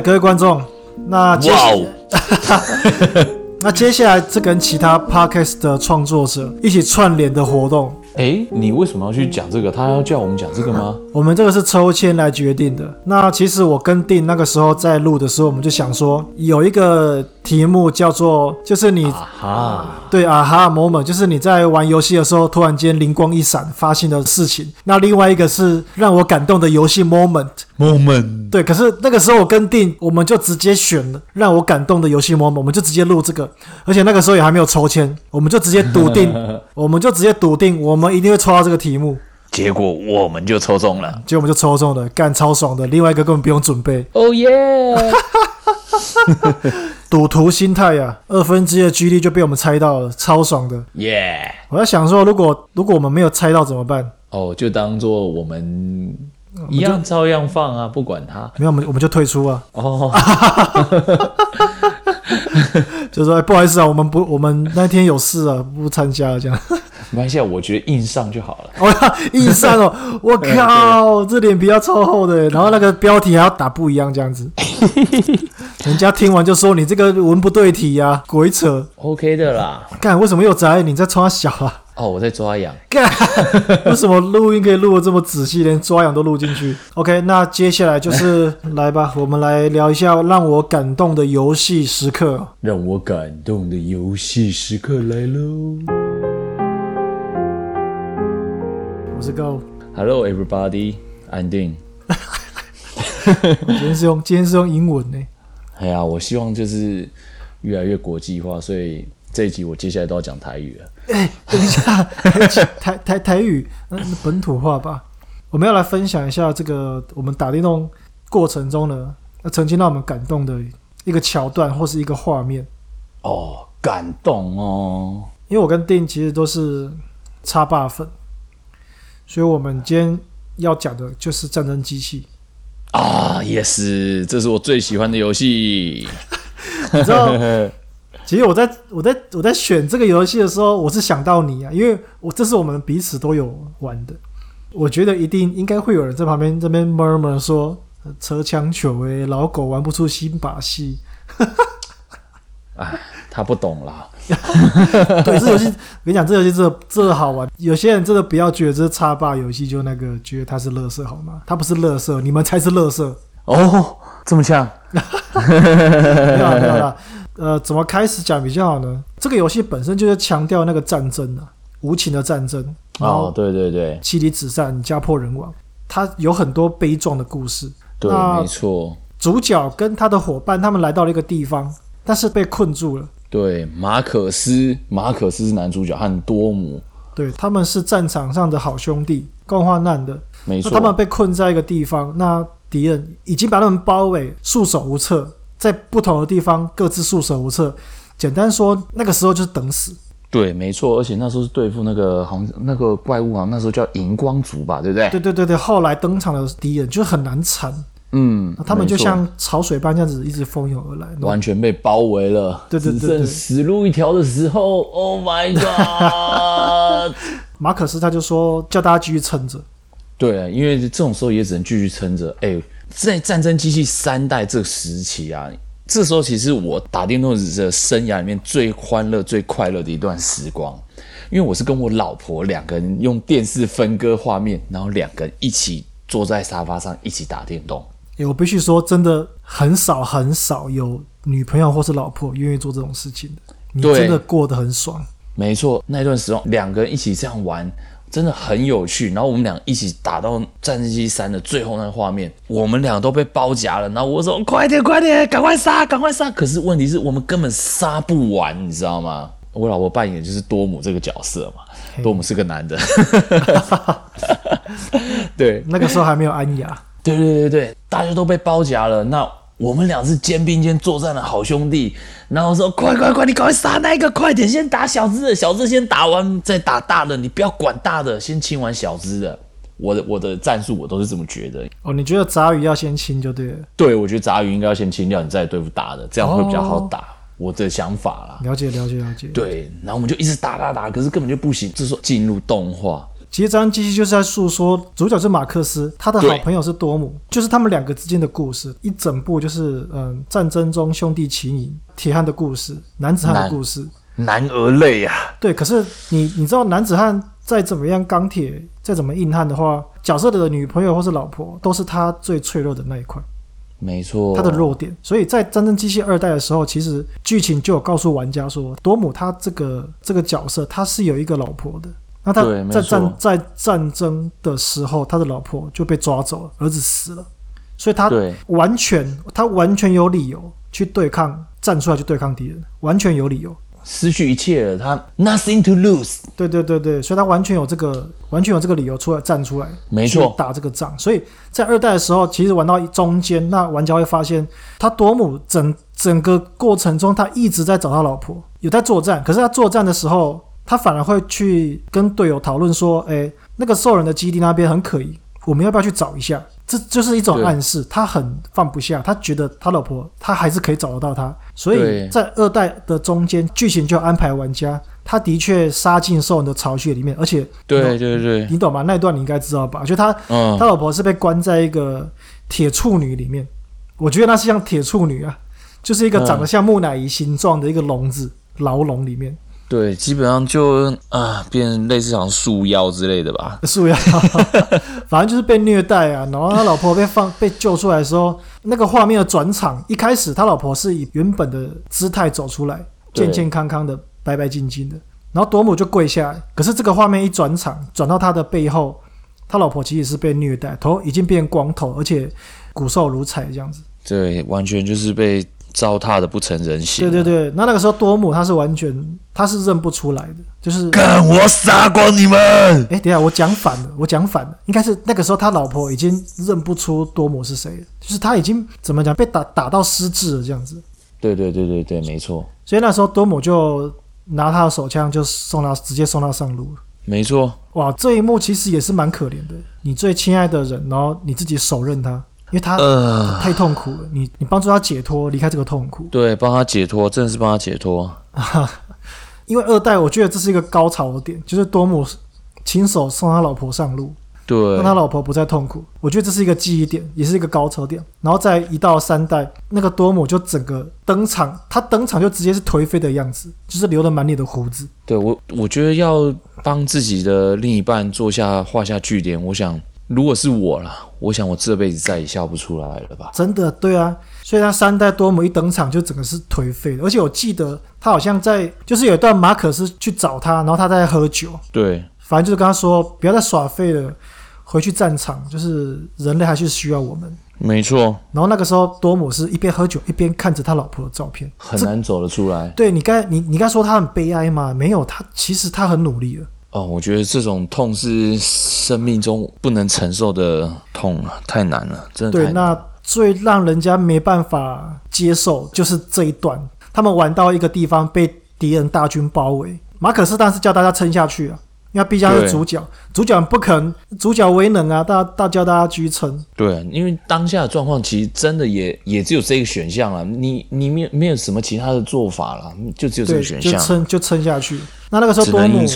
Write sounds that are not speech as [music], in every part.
各位观众，那接下来，Wow! [laughs] 那接下来这跟其他 Podcast 的创作者一起串联的活动。哎，你为什么要去讲这个？他要叫我们讲这个吗？我们这个是抽签来决定的。那其实我跟定那个时候在录的时候，我们就想说有一个题目叫做，就是你啊哈，对啊哈 moment，就是你在玩游戏的时候突然间灵光一闪发现的事情。那另外一个是让我感动的游戏 moment，moment，对。可是那个时候我跟定，我们就直接选了让我感动的游戏 moment，我们就直接录这个。而且那个时候也还没有抽签，我们就直接笃定，[laughs] 我们就直接笃定我们。一定会抽到这个题目，结果我们就抽中了，结果我们就抽中了，干超爽的。另外一个根本不用准备，哦耶！[laughs] 赌徒心态呀，二分之一的几率就被我们猜到了，超爽的，耶！我在想说，如果如果我们没有猜到怎么办？哦，就当做我们一样照样放啊，不管他。没有，我们我们就退出啊。哦。[laughs] 就说、欸、不好意思啊，我们不，我们那天有事啊，不参加了这样。没关系，我觉得硬上就好了。[laughs] 我要硬上哦！[laughs] 我靠，这脸皮要超厚的。然后那个标题还要打不一样这样子，[laughs] 人家听完就说你这个文不对题呀、啊，鬼扯。OK 的啦。干，为什么又在你在抓小啊？哦，我在抓痒。干，为什么录音可以录的这么仔细，连抓痒都录进去？OK，那接下来就是来吧，我们来聊一下让我感动的游戏时刻。让我感动的游戏时刻来喽。我是 Go。Hello everybody, I'm Ding。[laughs] 今天是用今天是用英文呢。哎呀，我希望就是越来越国际化，所以这一集我接下来都要讲台语了。哎、欸，等一下，台台台台语，那本土化吧。我们要来分享一下这个我们打电动过程中呢，曾经让我们感动的一个桥段或是一个画面。哦，感动哦。因为我跟 Ding 其实都是插霸粉。所以，我们今天要讲的就是战争机器啊也是这是我最喜欢的游戏。[laughs] 你知道，[laughs] 其实我在我在我在选这个游戏的时候，我是想到你啊，因为我这是我们彼此都有玩的。我觉得一定应该会有人在旁边这边 murmur 说：“车枪球诶，老狗玩不出新把戏。”哎，他不懂啦。[laughs] 对，这游戏我跟你讲，这游戏真的真的好玩。有些人真的不要觉得这是叉霸游戏，就那个觉得它是乐色好吗？它不是乐色，你们才是乐色哦。这么呛？[laughs] 没有没有啦。呃，怎么开始讲比较好呢？这个游戏本身就是强调那个战争啊，无情的战争。哦，对对对，妻离子散，家破人亡，它有很多悲壮的故事。对，没错。主角跟他的伙伴，他们来到了一个地方，但是被困住了。对，马可斯，马可斯是男主角和多姆，对，他们是战场上的好兄弟，共患难的，没错。他们被困在一个地方，那敌人已经把他们包围，束手无策，在不同的地方各自束手无策。简单说，那个时候就是等死。对，没错，而且那时候是对付那个好像那个怪物啊，那时候叫荧光族吧，对不对？对对对对，后来登场的敌人就很难缠。嗯，他们就像潮水般这样子一直蜂拥而来，完全被包围了，对对对，对，只剩死路一条的时候，Oh my [laughs] God！马可斯他就说叫大家继续撑着，对，因为这种时候也只能继续撑着。哎，在战争机器三代这个时期啊，这时候其实我打电动的生涯里面最欢乐、最快乐的一段时光，因为我是跟我老婆两个人用电视分割画面，然后两个人一起坐在沙发上一起打电动。欸、我必须说，真的很少很少有女朋友或是老婆愿意做这种事情的。你真的过得很爽。没错，那段时光两个人一起这样玩，真的很有趣。然后我们俩一起打到《战争机器三》的最后那个画面，我们俩都被包夹了。然后我说：“快点，快点，赶快杀，赶快杀！”可是问题是我们根本杀不完，你知道吗？我老婆扮演就是多姆这个角色嘛，多姆是个男的。[laughs] 对，那个时候还没有安雅。对对对对，大家都被包夹了。那我们俩是肩并肩作战的好兄弟。然后说：“快快快，你赶快杀那个，快点，先打小只的，小只先打完再打大的。你不要管大的，先清完小只的。”我的我的战术我都是这么觉得。哦，你觉得杂鱼要先清就对了。对，我觉得杂鱼应该要先清掉，你再对付大的，这样会比较好打。哦、我的想法啦。了解了解了解。对，然后我们就一直打打打，可是根本就不行。这时候进入动画。其实战争机器就是在诉说，主角是马克思，他的好朋友是多姆，就是他们两个之间的故事。一整部就是嗯，战争中兄弟情谊、铁汉的故事、男子汉的故事，男，儿泪呀、啊。对，可是你你知道，男子汉再怎么样钢铁，再怎么硬汉的话，角色的女朋友或是老婆，都是他最脆弱的那一块。没错，他的弱点，所以在《战争机器二代》的时候，其实剧情就有告诉玩家说，多姆他这个这个角色他是有一个老婆的。那他在战在战争的时候，他的老婆就被抓走了，儿子死了，所以他完全他完全有理由去对抗，站出来去对抗敌人，完全有理由。失去一切了，他 nothing to lose。对对对对，所以他完全有这个，完全有这个理由出来站出来，没错，打这个仗。所以在二代的时候，其实玩到中间，那玩家会发现，他多姆整整个过程中，他一直在找他老婆，有在作战。可是他作战的时候，他反而会去跟队友讨论说：“哎，那个兽人的基地那边很可疑，我们要不要去找一下？”这就是一种暗示，他很放不下，他觉得他老婆，他还是可以找得到他，所以在二代的中间，剧情就安排玩家，他的确杀进兽人的巢穴里面，而且，对对对，你懂吗？那一段你应该知道吧？就他，他老婆是被关在一个铁处女里面，我觉得那是像铁处女啊，就是一个长得像木乃伊形状的一个笼子，牢笼里面。对，基本上就啊，变类似像束腰之类的吧。[laughs] 束腰，[laughs] 反正就是被虐待啊。然后他老婆被放 [laughs] 被救出来的时候，那个画面的转场，一开始他老婆是以原本的姿态走出来，健健康康的，白白净净的。然后多姆就跪下来，可是这个画面一转场，转到他的背后，他老婆其实是被虐待，头已经变光头，而且骨瘦如柴这样子。对，完全就是被。糟蹋的不成人形。对对对，那那个时候多姆他是完全他是认不出来的，就是看我杀光你们！哎，等下我讲反了，我讲反了，应该是那个时候他老婆已经认不出多姆是谁了，就是他已经怎么讲被打打到失智了这样子。对对对对对，没错。所以那时候多姆就拿他的手枪就送他直接送他上路了。没错。哇，这一幕其实也是蛮可怜的，你最亲爱的人，然后你自己手刃他。因为他、呃、太痛苦了，你你帮助他解脱，离开这个痛苦。对，帮他解脱，真的是帮他解脱。[laughs] 因为二代，我觉得这是一个高潮的点，就是多姆亲手送他老婆上路，对，让他老婆不再痛苦。我觉得这是一个记忆点，也是一个高潮点。然后再一到三代，那个多姆就整个登场，他登场就直接是颓废的样子，就是留了满脸的胡子。对我，我觉得要帮自己的另一半做下画下句点，我想。如果是我啦，我想我这辈子再也笑不出来了吧？真的，对啊，所以他三代多姆一登场就整个是颓废的，而且我记得他好像在，就是有一段马可斯去找他，然后他在喝酒，对，反正就是跟他说不要再耍废了，回去战场，就是人类还是需要我们，没错。然后那个时候多姆是一边喝酒一边看着他老婆的照片，很难走得出来。对，你刚你你刚说他很悲哀吗？没有，他其实他很努力了。哦，我觉得这种痛是生命中不能承受的痛啊，太难了，真的。对，那最让人家没办法接受就是这一段，他们玩到一个地方被敌人大军包围，马可斯当时叫大家撑下去啊。因为毕竟是主角，主角不肯，主角为能啊！大大叫大家继续撑。对，因为当下的状况其实真的也也只有这个选项了，你你没有没有什么其他的做法了，就只有这个选项，就撑就撑下去。那那个时候多姆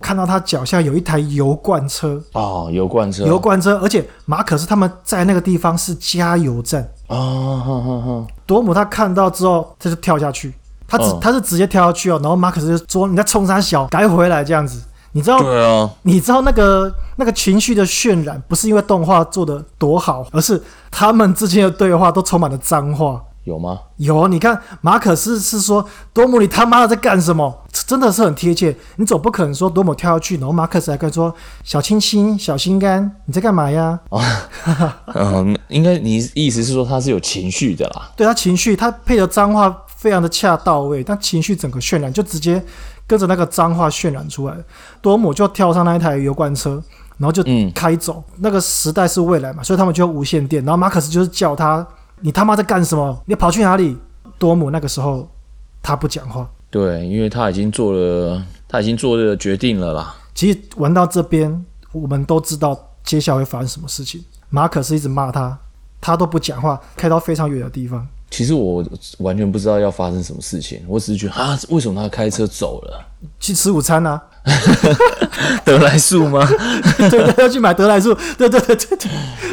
看到他脚下有一台油罐车哦，油罐车，油罐车，而且马可是他们在那个地方是加油站哦，哼哼哼，多姆他看到之后，他就跳下去，他只、嗯、他是直接跳下去哦，然后马可是就说：“你在冲三小，改回来这样子。”你知道，对啊，你知道那个那个情绪的渲染，不是因为动画做的多好，而是他们之间的对话都充满了脏话。有吗？有，你看马可斯是说多姆，你他妈的在干什么？真的是很贴切。你总不可能说多姆跳下去，然后马可斯还跟说小清新、小心肝，你在干嘛呀？哦，[laughs] 嗯，应该你意思是说他是有情绪的啦？对，他情绪，他配的脏话非常的恰到位，但情绪整个渲染就直接。跟着那个脏话渲染出来，多姆就跳上那一台油罐车，然后就开走。嗯、那个时代是未来嘛，所以他们就无线电。然后马克思就是叫他：“你他妈在干什么？你跑去哪里？”多姆那个时候他不讲话，对，因为他已经做了，他已经做了决定了啦。其实玩到这边，我们都知道接下来会发生什么事情。马可斯一直骂他，他都不讲话，开到非常远的地方。其实我完全不知道要发生什么事情，我只是觉得啊，为什么他开车走了？去吃午餐呢、啊？[laughs] 德来速吗？[laughs] 对，他要去买德来树。对对对对对，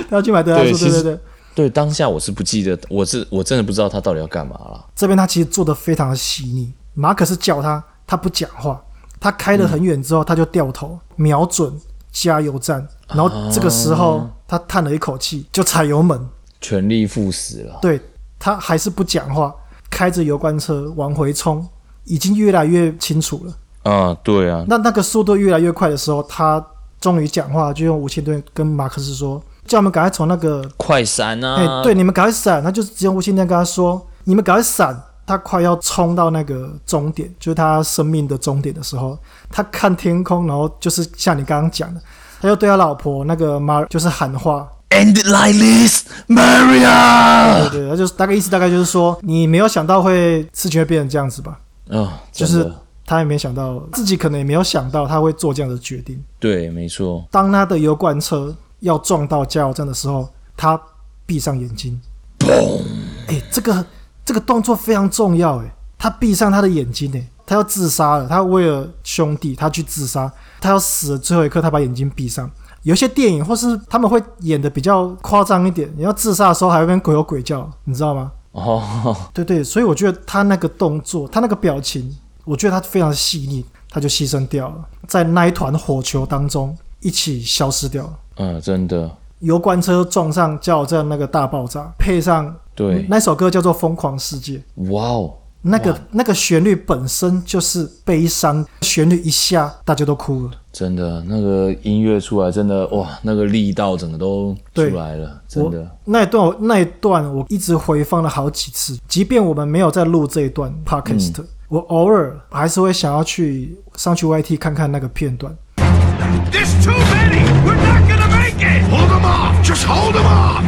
他要去买德来树。对对对。对，当下我是不记得，我是我真的不知道他到底要干嘛了。这边他其实做的非常的细腻。马可是叫他，他不讲话。他开了很远之后，他就掉头瞄准加油站，然后这个时候他叹了一口气，就踩油门，全力赴死了。对，他还是不讲话，开着油罐车往回冲，已经越来越清楚了。啊，对啊。那那个速度越来越快的时候，他终于讲话，就用无线电跟马克思说：“叫我们赶快从那个快闪啊！”哎，对，你们赶快闪。他就只用无线电跟他说：“你们赶快闪。”他快要冲到那个终点，就是他生命的终点的时候，他看天空，然后就是像你刚刚讲的，他就对他老婆那个 Mar 就是喊话，End it like this, Maria。对对，他就是大概意思大概就是说，你没有想到会事情会变成这样子吧？嗯、哦，就是他也没想到，自己可能也没有想到他会做这样的决定。对，没错。当他的油罐车要撞到加油站的时候，他闭上眼睛，砰！哎，这个。这个动作非常重要，诶，他闭上他的眼睛，诶，他要自杀了，他为了兄弟，他去自杀，他要死的最后一刻，他把眼睛闭上。有些电影或是他们会演的比较夸张一点，你要自杀的时候还会跟鬼有鬼叫，你知道吗？哦，对对，所以我觉得他那个动作，他那个表情，我觉得他非常细腻，他就牺牲掉了，在那一团火球当中一起消失掉了。嗯，真的。油罐车撞上加油站那个大爆炸，配上对那首歌叫做《疯狂世界》。哇哦，那个那个旋律本身就是悲伤，旋律一下大家都哭了。真的，那个音乐出来，真的哇，那个力道整个都出来了。真的，那一段那一段我一直回放了好几次，即便我们没有在录这一段 podcast，、嗯、我偶尔还是会想要去上去 YT 看看那个片段。Hold them off! Just hold them off!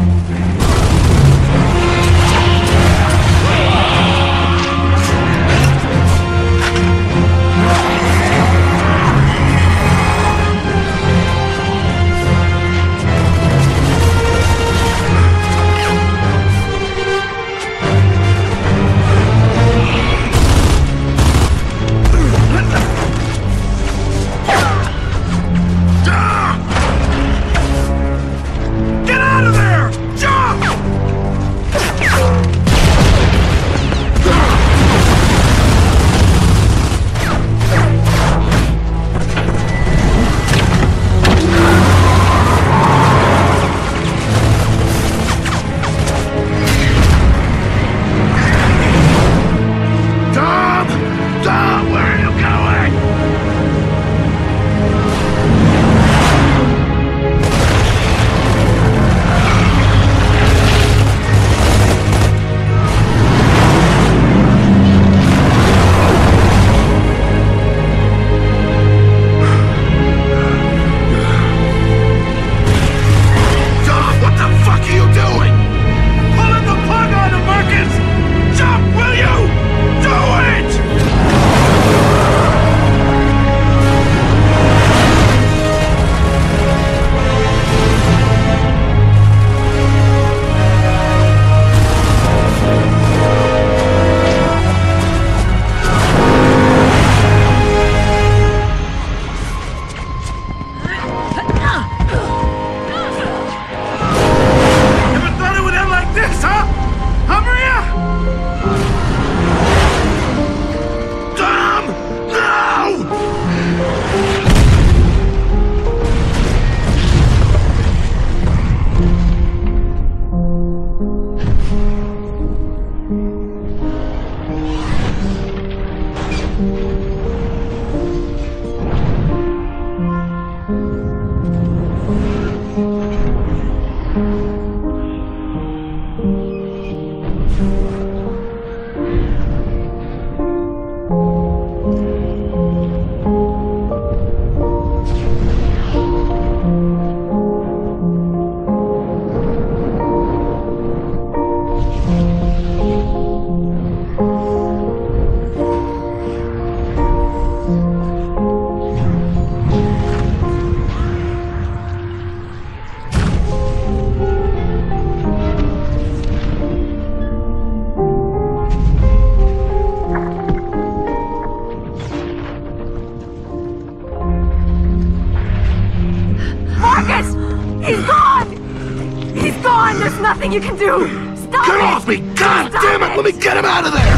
He's gone! He's gone! There's nothing you can do! Stop Get it! off me! God Stop damn it! Let me get him out of there!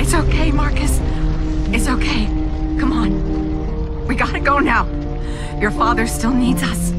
It's okay, Marcus. It's okay. Come on. We gotta go now. Your father still needs us.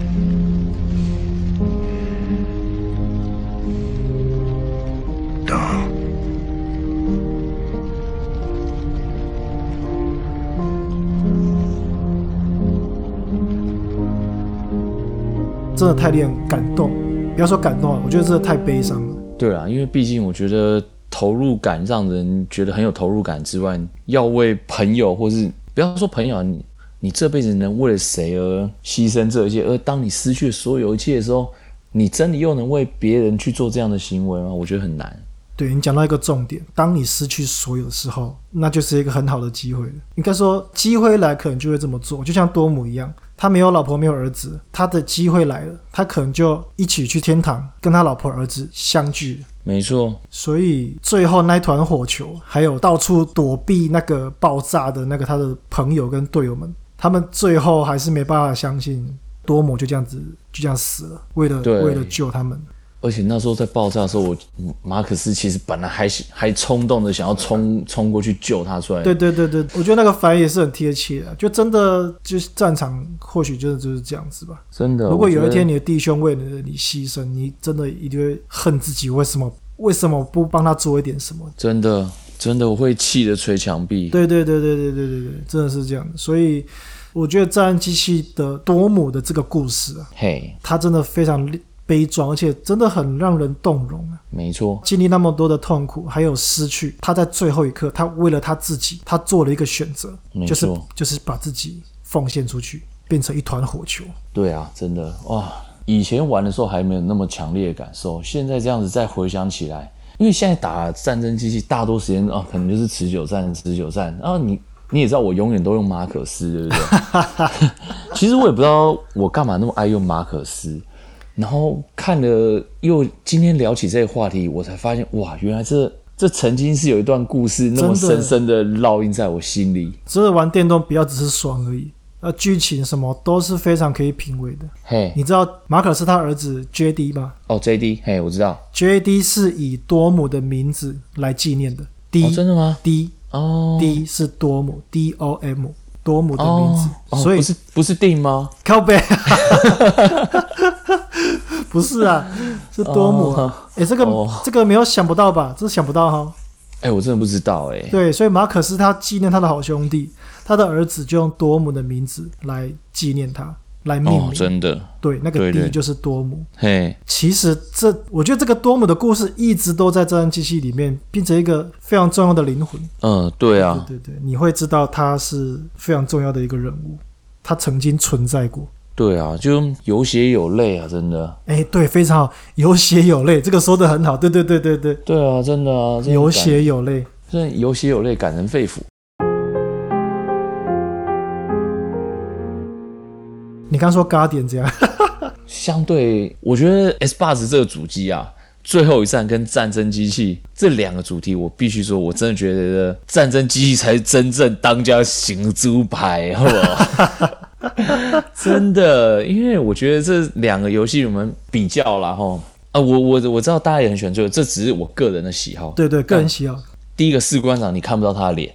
真的太令人感动。不要说感动了，我觉得真的太悲伤了。对啊，因为毕竟我觉得投入感让人觉得很有投入感之外，要为朋友或是不要说朋友啊，你你这辈子能为了谁而牺牲这一切？而当你失去所有一切的时候，你真的又能为别人去做这样的行为吗？我觉得很难。对，你讲到一个重点，当你失去所有的时候，那就是一个很好的机会了。应该说，机会来可能就会这么做，就像多姆一样，他没有老婆，没有儿子，他的机会来了，他可能就一起去天堂，跟他老婆儿子相聚。没错，所以最后那团火球，还有到处躲避那个爆炸的那个他的朋友跟队友们，他们最后还是没办法相信多姆就这样子就这样死了，为了为了救他们。而且那时候在爆炸的时候，我马可斯其实本来还还冲动的想要冲冲过去救他出来。对对对对，我觉得那个反应也是很贴切的，就真的就是战场或许真的就是这样子吧。真的，如果有一天你的弟兄为了你牺牲，你真的一定会恨自己，为什么为什么不帮他做一点什么？真的真的我会气得捶墙壁。对对对对对对对对，真的是这样的。所以我觉得《战争机器》的多姆的这个故事啊，嘿，他真的非常。悲壮，而且真的很让人动容啊！没错，经历那么多的痛苦，还有失去，他在最后一刻，他为了他自己，他做了一个选择，就是就是把自己奉献出去，变成一团火球。对啊，真的哇！以前玩的时候还没有那么强烈的感受，现在这样子再回想起来，因为现在打战争机器大多时间啊，可能就是持久战，持久战。然后你你也知道，我永远都用马可斯，对不对？[laughs] 其实我也不知道我干嘛那么爱用马可斯。然后看了，又今天聊起这个话题，我才发现哇，原来这这曾经是有一段故事，那么深深的烙印在我心里。真的玩电动不要只是爽而已，那剧情什么都是非常可以品味的。嘿，你知道马可是他儿子 JD 吗？哦，JD，嘿，我知道。JD 是以多姆的名字来纪念的。D，哦，真的吗？D，哦，D 是多姆，D O M，多姆的名字，哦、所以、哦、不是不是定吗？靠北。[laughs] 不是啊，[laughs] 是多姆。哎、哦欸，这个、哦、这个没有想不到吧？这是想不到哈。哎、欸，我真的不知道哎、欸。对，所以马可斯他纪念他的好兄弟，他的儿子就用多姆的名字来纪念他，来命名。哦、真的。对，那个 D 就是多姆。嘿，其实这我觉得这个多姆的故事一直都在《这段机器》里面，变成一个非常重要的灵魂。嗯，对啊。对对对，你会知道他是非常重要的一个人物，他曾经存在过。对啊，就有血有泪啊，真的。哎，对，非常好，有血有泪，这个说的很好。对对对对对。对啊，真的啊，有血有泪，真的有血有泪，感人肺腑。你刚说 Guardian 这样，[laughs] 相对，我觉得 Xbox 这个主机啊，最后一战跟战争机器这两个主题，我必须说，我真的觉得战争机器才是真正当家行猪牌，好不好？[laughs] [laughs] 真的，因为我觉得这两个游戏我们比较了哈啊，我我我知道大家也很喜欢这个，这只是我个人的喜好。对对，个人喜好。第一个士官长，你看不到他的脸，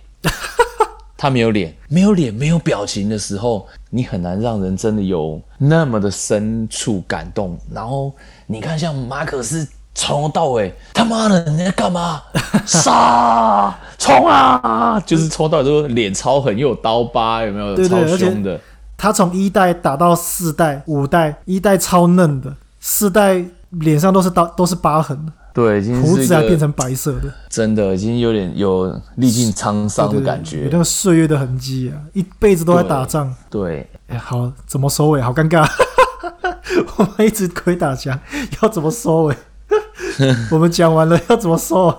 [laughs] 他没有脸，没有脸，没有表情的时候，你很难让人真的有那么的深处感动。然后你看，像马可斯从头到尾，[laughs] 他妈的你在干嘛？杀冲啊！就是从头到尾都脸超狠，又有刀疤，有没有？对对超凶的。他从一代打到四代、五代，一代超嫩的，四代脸上都是刀，都是疤痕。对，已经胡子还变成白色的，真的已经有点有历尽沧桑的感觉，有那个岁月的痕迹啊，一辈子都在打仗。对，哎，好，怎么收尾？好尴尬，[laughs] 我们一直鬼打墙，要怎么收尾？[laughs] 我们讲完了，要怎么收？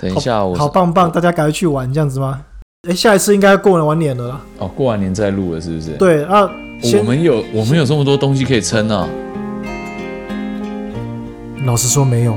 等一下，我好棒棒，大家赶快去玩，这样子吗？哎，下一次应该过完年了啦。哦，过完年再录了，是不是？对啊，我们有我们有这么多东西可以撑啊。老实说，没有。